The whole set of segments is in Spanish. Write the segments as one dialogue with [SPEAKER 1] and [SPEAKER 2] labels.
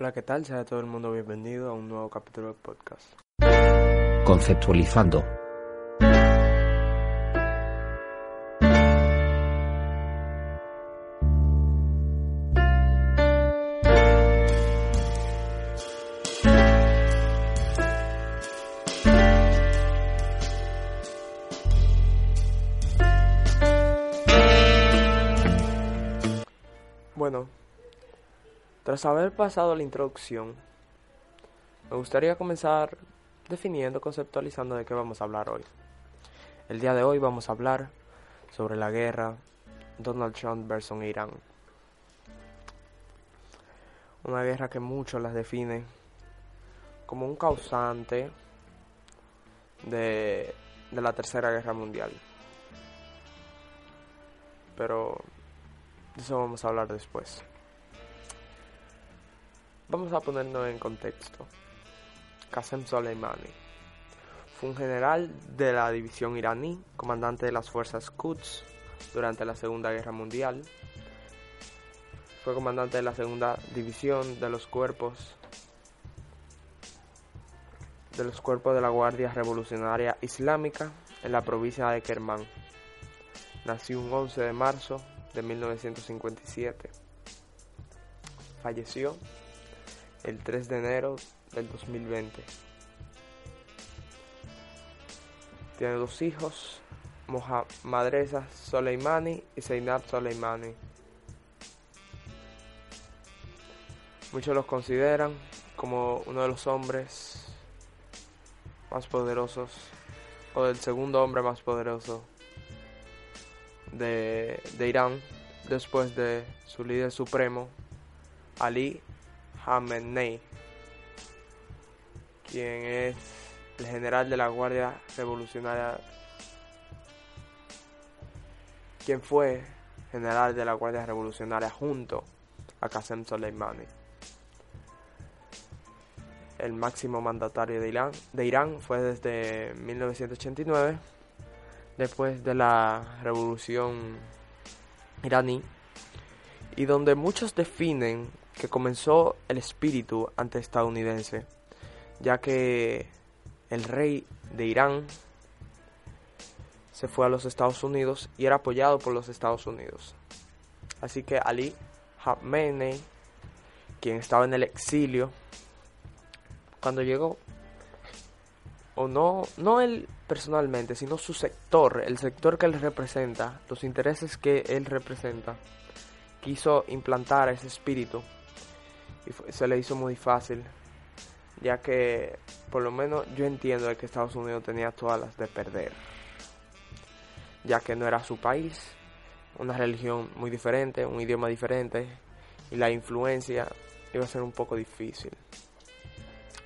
[SPEAKER 1] Hola, ¿qué tal? Sea todo el mundo bienvenido a un nuevo capítulo del podcast.
[SPEAKER 2] Conceptualizando.
[SPEAKER 1] Tras haber pasado la introducción, me gustaría comenzar definiendo, conceptualizando de qué vamos a hablar hoy. El día de hoy vamos a hablar sobre la guerra Donald Trump versus Irán. Una guerra que muchos las definen como un causante de, de la Tercera Guerra Mundial. Pero de eso vamos a hablar después. Vamos a ponernos en contexto. Qasem Soleimani fue un general de la división iraní, comandante de las fuerzas Quds durante la Segunda Guerra Mundial. Fue comandante de la segunda división de los cuerpos de los cuerpos de la Guardia Revolucionaria Islámica en la provincia de Kermán. Nació un 11 de marzo de 1957. Falleció el 3 de enero del 2020. Tiene dos hijos, Mohammadreza Soleimani y Zainab Soleimani. Muchos los consideran como uno de los hombres más poderosos o el segundo hombre más poderoso de, de Irán después de su líder supremo, Ali Khamenei, quien es el general de la Guardia Revolucionaria, quien fue general de la Guardia Revolucionaria junto a Qasem Soleimani. El máximo mandatario de Irán, de Irán fue desde 1989 después de la revolución iraní y donde muchos definen que comenzó el espíritu antiestadounidense, ya que el rey de Irán se fue a los Estados Unidos y era apoyado por los Estados Unidos. Así que Ali Khamenei, quien estaba en el exilio, cuando llegó, o no, no él personalmente, sino su sector, el sector que él representa, los intereses que él representa, quiso implantar ese espíritu se le hizo muy fácil, ya que por lo menos yo entiendo que Estados Unidos tenía todas las de perder, ya que no era su país, una religión muy diferente, un idioma diferente y la influencia iba a ser un poco difícil.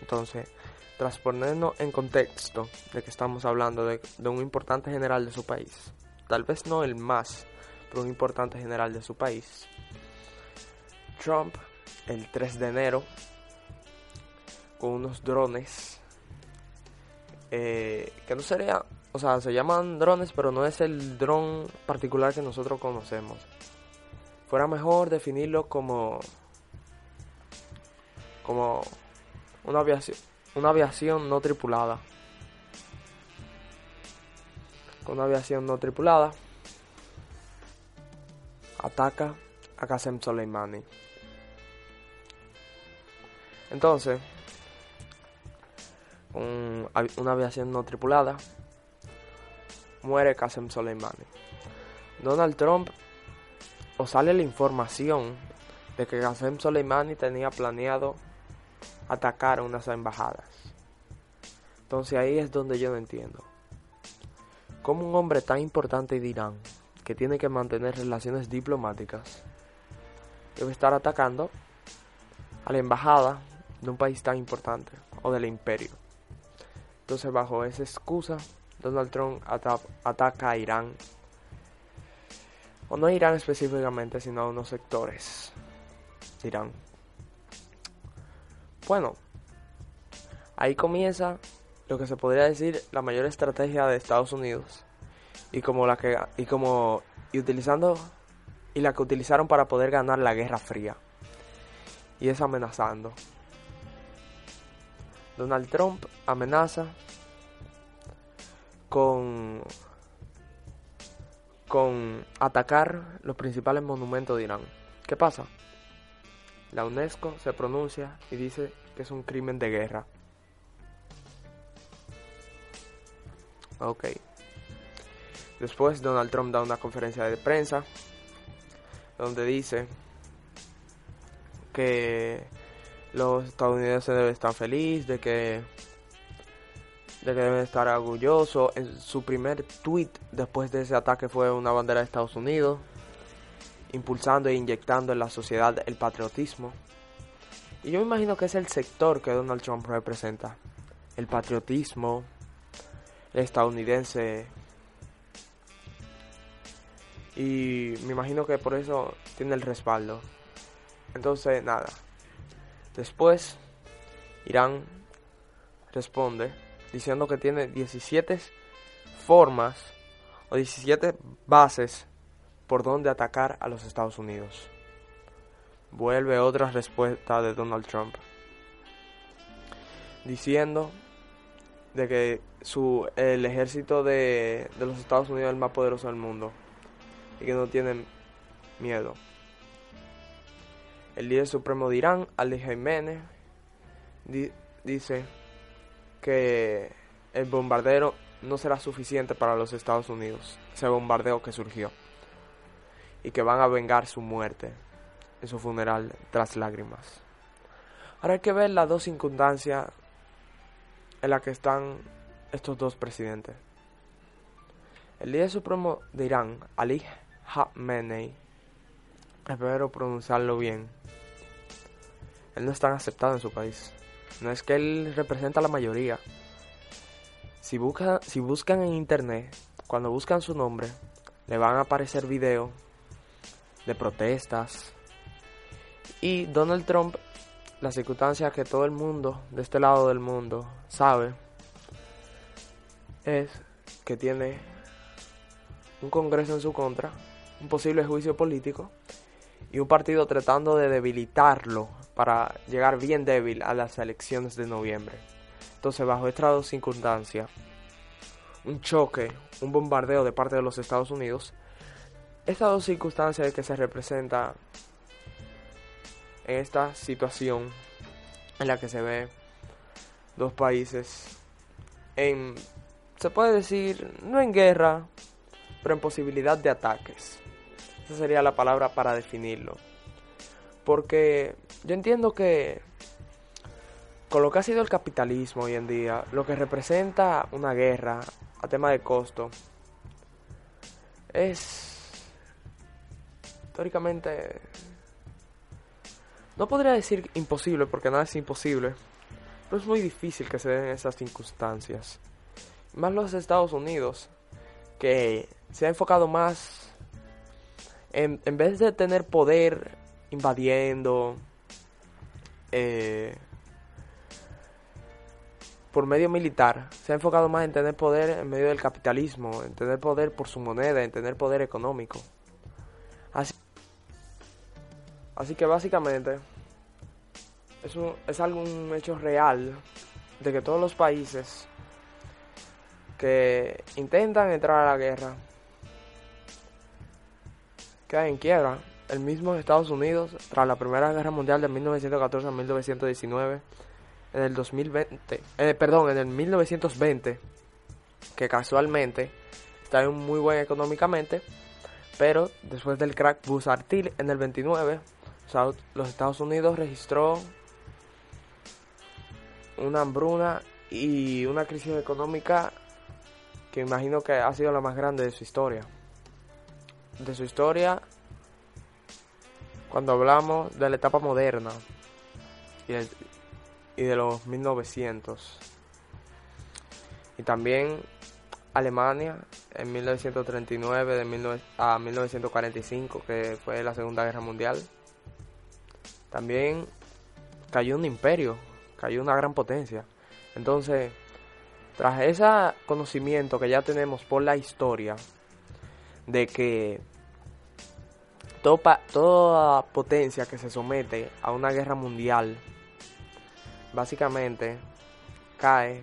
[SPEAKER 1] Entonces, tras ponernos en contexto de que estamos hablando de, de, un importante general de su país, tal vez no el más, pero un importante general de su país, Trump el 3 de enero con unos drones eh, que no sería, o sea, se llaman drones, pero no es el dron particular que nosotros conocemos. Fuera mejor definirlo como como una aviación, una aviación no tripulada. Con una aviación no tripulada ataca a Qasem Soleimani. Entonces, un, una aviación no tripulada muere Qasem Soleimani. Donald Trump o sale la información de que Qasem Soleimani tenía planeado atacar unas embajadas. Entonces ahí es donde yo no entiendo. ¿Cómo un hombre tan importante de Irán, que tiene que mantener relaciones diplomáticas, debe estar atacando a la embajada de un país tan importante o del imperio? Entonces bajo esa excusa, Donald Trump ata ataca a Irán. O no a Irán específicamente, sino a unos sectores de Irán. Bueno, ahí comienza lo que se podría decir la mayor estrategia de Estados Unidos y como la que y como y utilizando y la que utilizaron para poder ganar la Guerra Fría. y es amenazando. Donald Trump amenaza con con atacar los principales monumentos de Irán. ¿Qué pasa? La UNESCO se pronuncia y dice que es un crimen de guerra. Ok. Después Donald Trump da una conferencia de prensa donde dice que los estadounidenses deben estar felices, de que, de que deben estar orgullosos. En su primer tweet después de ese ataque fue una bandera de Estados Unidos, impulsando e inyectando en la sociedad el patriotismo. Y yo me imagino que es el sector que Donald Trump representa. El patriotismo estadounidense. Y me imagino que por eso tiene el respaldo. Entonces, nada. Después, Irán responde diciendo que tiene 17 formas o 17 bases por donde atacar a los Estados Unidos. Vuelve otra respuesta de Donald Trump diciendo de que su, el ejército de, de los Estados Unidos es el más poderoso del mundo y que no tienen miedo. El líder supremo de Irán, Ali Jiménez, dice que el bombardero no será suficiente para los Estados Unidos, ese bombardeo que surgió, y que van a vengar su muerte en su funeral tras lágrimas. Ahora hay que ver las dos circunstancias en las que están estos dos presidentes. El líder supremo de Irán, Ali Khamenei, espero pronunciarlo bien, él no es tan aceptado en su país. No es que él representa a la mayoría. Si, busca, si buscan en internet, cuando buscan su nombre, le van a aparecer videos de protestas. Y Donald Trump, la circunstancia que todo el mundo, de este lado del mundo, sabe, es que tiene un Congreso en su contra, un posible juicio político y un partido tratando de debilitarlo para llegar bien débil a las elecciones de noviembre. Entonces, bajo estas dos circunstancias, un choque, un bombardeo de parte de los Estados Unidos, estas dos circunstancias que se representa en esta situación en la que se ve dos países en, se puede decir, no en guerra, pero en posibilidad de ataques. Sería la palabra para definirlo. Porque yo entiendo que con lo que ha sido el capitalismo hoy en día, lo que representa una guerra a tema de costo es históricamente no podría decir imposible porque nada es imposible, pero es muy difícil que se den esas circunstancias. Más los Estados Unidos, que se ha enfocado más en, en vez de tener poder invadiendo eh, por medio militar, se ha enfocado más en tener poder en medio del capitalismo, en tener poder por su moneda, en tener poder económico. Así, así que básicamente es, un, es algún hecho real de que todos los países que intentan entrar a la guerra quedan en quiebra el mismo Estados Unidos, tras la Primera Guerra Mundial de 1914 a 1919, en el 2020, eh, perdón, en el 1920, que casualmente está muy buen económicamente, pero después del crack busartil en el 29, los Estados Unidos registró una hambruna y una crisis económica que imagino que ha sido la más grande de su historia. De su historia cuando hablamos de la etapa moderna y de, los 1900. Y también Alemania en 1939 de a 1945, que fue la Segunda Guerra Mundial. También cayó un imperio, cayó una gran potencia. Entonces, tras ese conocimiento que ya tenemos por la historia de que toda, toda potencia que se somete a una guerra mundial, básicamente cae,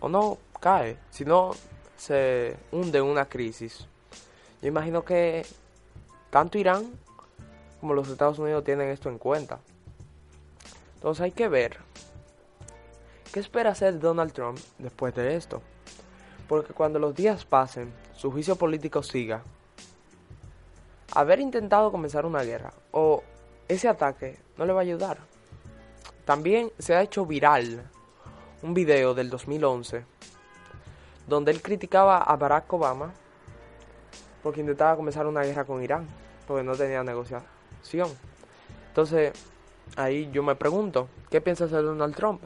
[SPEAKER 1] o no cae, sino se hunde en una crisis. Yo imagino que tanto Irán como los Estados Unidos tienen esto en cuenta. Entonces hay que ver qué espera hacer Donald Trump después de esto. Porque cuando los días pasen, su juicio político siga, haber intentado comenzar una guerra o ese ataque no le va a ayudar. También se ha hecho viral un video del 2011 donde él criticaba a Barack Obama porque intentaba comenzar una guerra con Irán, porque no tenía negociación. Entonces, ahí yo me pregunto, ¿qué piensa hacer Donald Trump?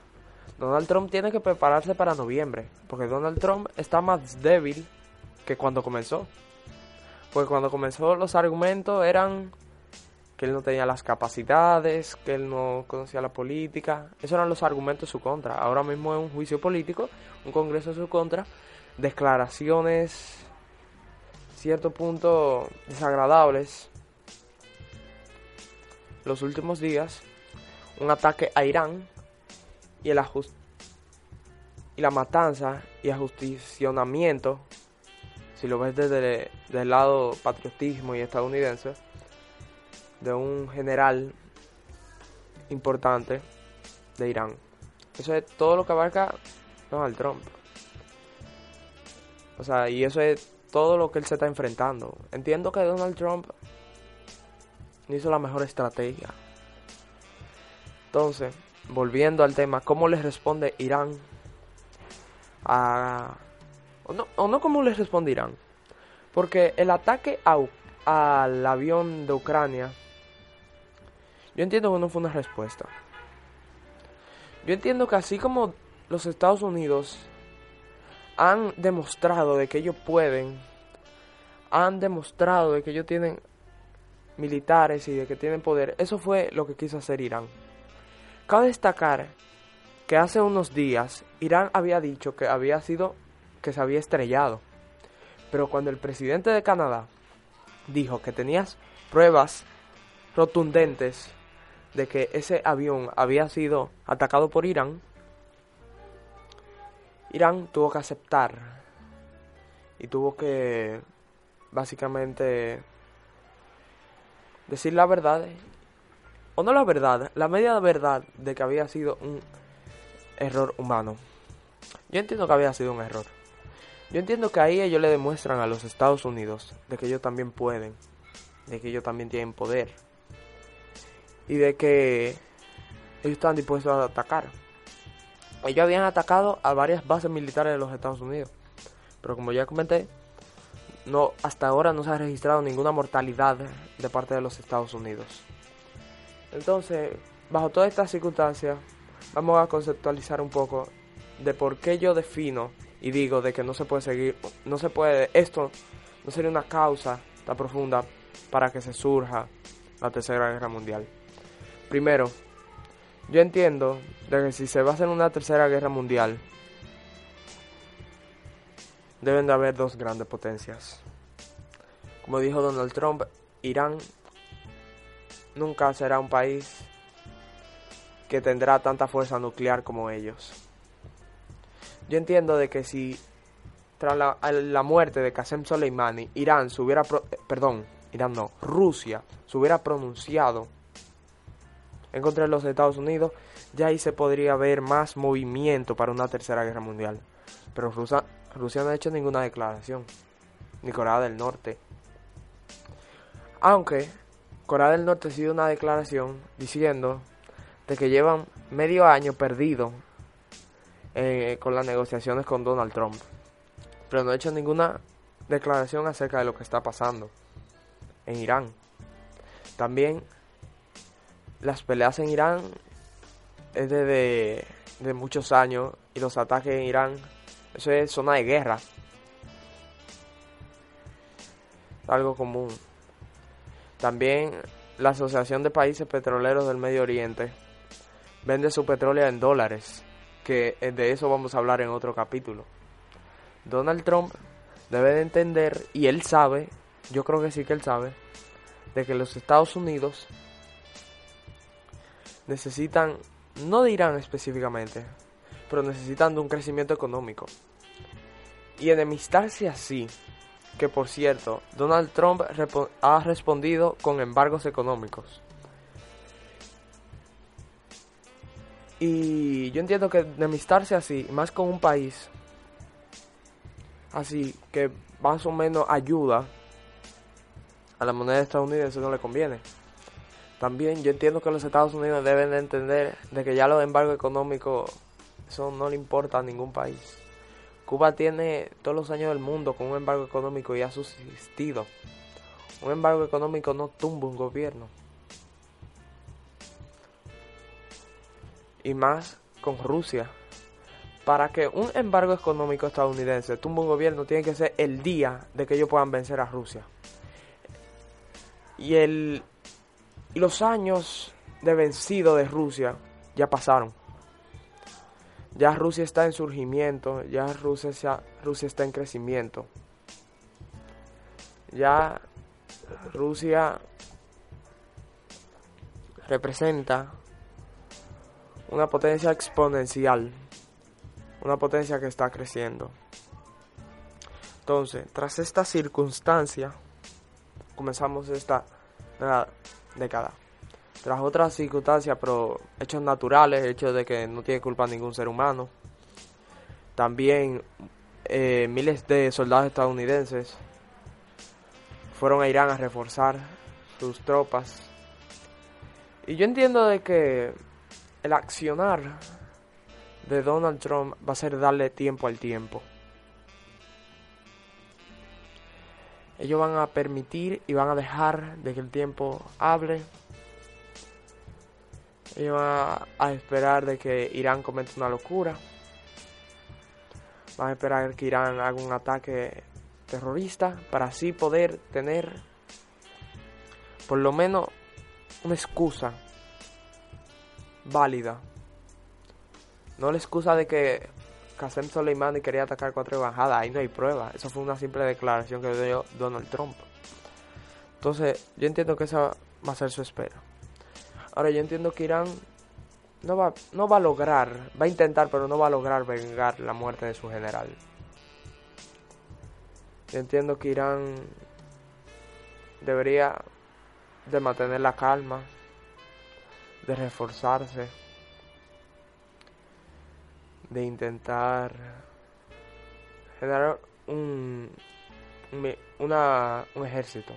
[SPEAKER 1] Donald Trump tiene que prepararse para noviembre, porque Donald Trump está más débil que cuando comenzó. Porque cuando comenzó los argumentos eran que él no tenía las capacidades, que él no conocía la política. Esos eran los argumentos en su contra. Ahora mismo es un juicio político, un congreso en su contra, declaraciones, cierto punto, desagradables. Los últimos días, un ataque a Irán y, el y la matanza y ajusticionamiento si lo ves desde el lado patriotismo y estadounidense, de un general importante de Irán. Eso es todo lo que abarca Donald Trump. O sea, y eso es todo lo que él se está enfrentando. Entiendo que Donald Trump hizo la mejor estrategia. Entonces, volviendo al tema, ¿cómo le responde Irán a o no, o no cómo les respondirán. Porque el ataque al avión de Ucrania, yo entiendo que no fue una respuesta. Yo entiendo que así como los Estados Unidos han demostrado de que ellos pueden, han demostrado de que ellos tienen militares y de que tienen poder, eso fue lo que quiso hacer Irán. Cabe destacar que hace unos días Irán había dicho que había sido que se había estrellado. Pero cuando el presidente de Canadá dijo que tenías pruebas rotundentes de que ese avión había sido atacado por Irán, Irán tuvo que aceptar y tuvo que básicamente decir la verdad, o no la verdad, la media verdad de que había sido un error humano. Yo entiendo que había sido un error. Yo entiendo que ahí ellos le demuestran a los Estados Unidos de que ellos también pueden, de que ellos también tienen poder y de que ellos están dispuestos a atacar. Ellos habían atacado a varias bases militares de los Estados Unidos, pero como ya comenté, no hasta ahora no se ha registrado ninguna mortalidad de parte de los Estados Unidos. Entonces, bajo todas estas circunstancias, vamos a conceptualizar un poco de por qué yo defino y digo de que no se puede seguir, no se puede, esto no sería una causa tan profunda para que se surja la Tercera Guerra Mundial. Primero, yo entiendo de que si se va a una Tercera Guerra Mundial, deben de haber dos grandes potencias. Como dijo Donald Trump, Irán nunca será un país que tendrá tanta fuerza nuclear como ellos. Yo entiendo de que si tras la, muerte de Qasem Soleimani, Irán se hubiera, eh, perdón, Irán no, Rusia se hubiera pronunciado en contra de los Estados Unidos, ya ahí se podría ver más movimiento para una tercera guerra mundial. Pero Rusia, Rusia no ha hecho ninguna declaración, ni Corea del Norte. Aunque Corea del Norte ha sido una declaración diciendo de que llevan medio año perdido eh, con las negociaciones con Donald Trump. Pero no ha hecho ninguna declaración acerca de lo que está pasando en Irán. También las peleas en Irán es de, de muchos años y los ataques en Irán, eso es zona de guerra. Algo común. También la Asociación de Países Petroleros del Medio Oriente vende su petróleo en dólares que de eso vamos a hablar en otro capítulo. Donald Trump debe de entender, y él sabe, yo creo que sí que él sabe, de que los Estados Unidos necesitan, no de Irán específicamente, pero necesitan de un crecimiento económico. Y enemistarse así, que por cierto, Donald Trump ha respondido con embargos económicos. Y yo entiendo que enemistarse así, más con un país así que más o menos ayuda a la moneda estadounidense no le conviene. También yo entiendo que los Estados Unidos deben de entender de que ya los embargos económicos eso no le importa a ningún país. Cuba tiene todos los años del mundo con un embargo económico y ha subsistido. Un embargo económico no tumba un gobierno. Y más con Rusia. Para que un embargo económico estadounidense tumbe un gobierno tiene que ser el día de que ellos puedan vencer a Rusia. Y, el, los años de vencido de Rusia ya pasaron. Ya Rusia está en surgimiento, ya Rusia, Rusia está en crecimiento. Ya Rusia representa una potencia exponencial, una potencia que está creciendo. Entonces, tras esta circunstancia, comenzamos esta década tras otras circunstancias, pero hechos naturales, hechos de que no tiene culpa ningún ser humano. También eh, miles de soldados estadounidenses fueron a Irán a reforzar sus tropas. Y yo entiendo de que el accionar de Donald Trump va a ser darle tiempo al tiempo. Ellos van a permitir y van a dejar de que el tiempo hable Iba a esperar de que Irán cometa una locura. Van a esperar que Irán haga un ataque terrorista para así poder tener por lo menos una excusa válida. No la excusa de que Qasem Soleimani quería atacar cuatro embajadas, ahí no hay prueba. Eso fue una simple declaración que dio Donald Trump. Entonces, yo entiendo que esa va a ser su espera. Ahora yo entiendo que Irán no va, no va a lograr, va a intentar, pero no va a lograr vengar la muerte de su general. Yo entiendo que Irán debería de mantener la calma, de reforzarse, de intentar generar un, una, un ejército.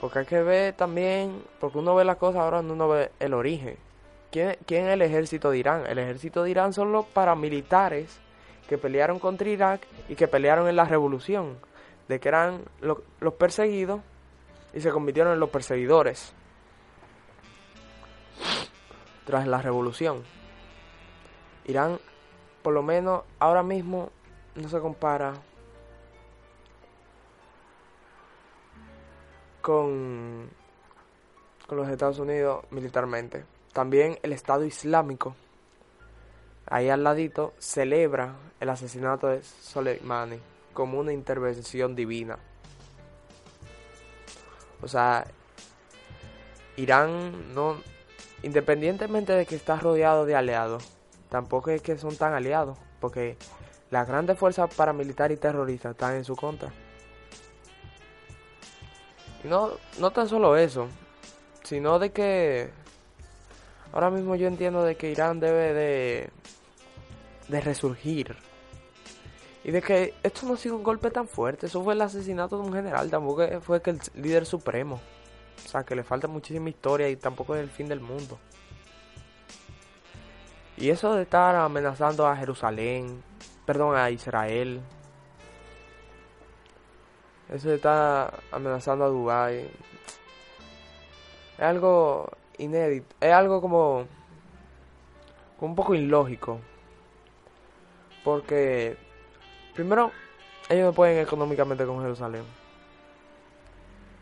[SPEAKER 1] Porque hay que ver también, porque uno ve las cosas ahora uno ve el origen. ¿Quién, ¿Quién, es el ejército de Irán? El ejército de Irán son los paramilitares que pelearon contra Irak y que pelearon en la revolución. De que eran los perseguidos y se convirtieron en los perseguidores. Tras la revolución. Irán, por lo menos ahora mismo, no se compara con, con los Estados Unidos militarmente. También el Estado Islámico, ahí al ladito, celebra el asesinato de Soleimani como una intervención divina. O sea, Irán no, independientemente de que está rodeado de aliados, tampoco es que son tan aliados, porque las grandes fuerzas paramilitares y terroristas están en su contra. No, no tan solo eso, sino de que ahora mismo yo entiendo de que Irán debe de, de resurgir. Y de que esto no ha sido un golpe tan fuerte, eso fue el asesinato de un general, tampoco fue que el líder supremo. O sea, que le falta muchísima historia y tampoco es el fin del mundo. Y eso de estar amenazando a Jerusalén, perdón, a Israel, eso está amenazando a Dubai. Es algo inédito. Es algo como, un poco ilógico. Porque, primero, ellos no pueden económicamente con Jerusalén.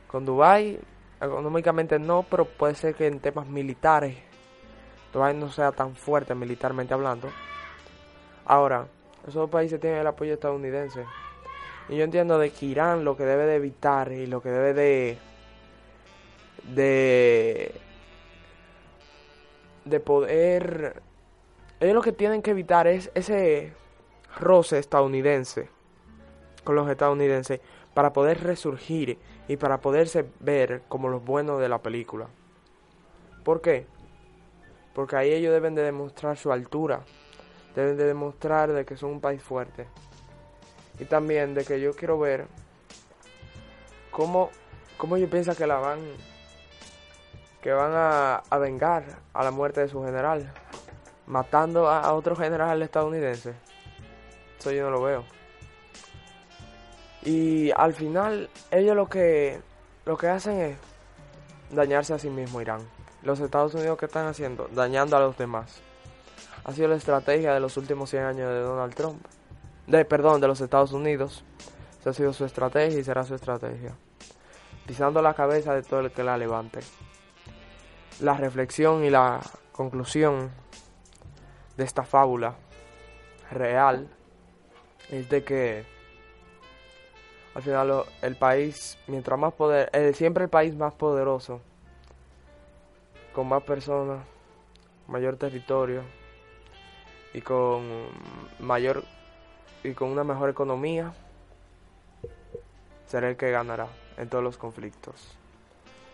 [SPEAKER 1] Con Dubai, económicamente no, pero puede ser que en temas militares, Dubai no sea tan fuerte militarmente hablando. Ahora, esos países tienen el apoyo estadounidense. Y yo entiendo de que Irán lo que debe de evitar y lo que debe de de de poder ellos lo que tienen que evitar es ese roce estadounidense con los estadounidenses para poder resurgir y para poderse ver como los buenos de la película. ¿Por qué? Porque ahí ellos deben de demostrar su altura, deben de demostrar de que son un país fuerte. Y también de que yo quiero ver cómo, cómo ellos piensan que la van que van a, a vengar a la muerte de su general, matando a, otro general estadounidense. Eso yo no lo veo. Y al final ellos lo que lo que hacen es dañarse a sí mismo Irán. Los Estados Unidos que están haciendo, dañando a los demás. Ha sido la estrategia de los últimos 100 años de Donald Trump. De perdón, de los Estados Unidos. Esa ha sido su estrategia y será su estrategia. Pisando la cabeza de todo el que la levante. La reflexión y la conclusión de esta fábula real es de que al final el país, mientras más poder, eh, siempre el país más poderoso, con más personas, mayor territorio y con mayor y con una mejor economía, será el que ganará en todos los conflictos.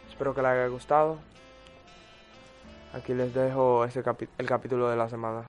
[SPEAKER 1] Espero que les haya gustado. Aquí les dejo ese el capítulo de la semana.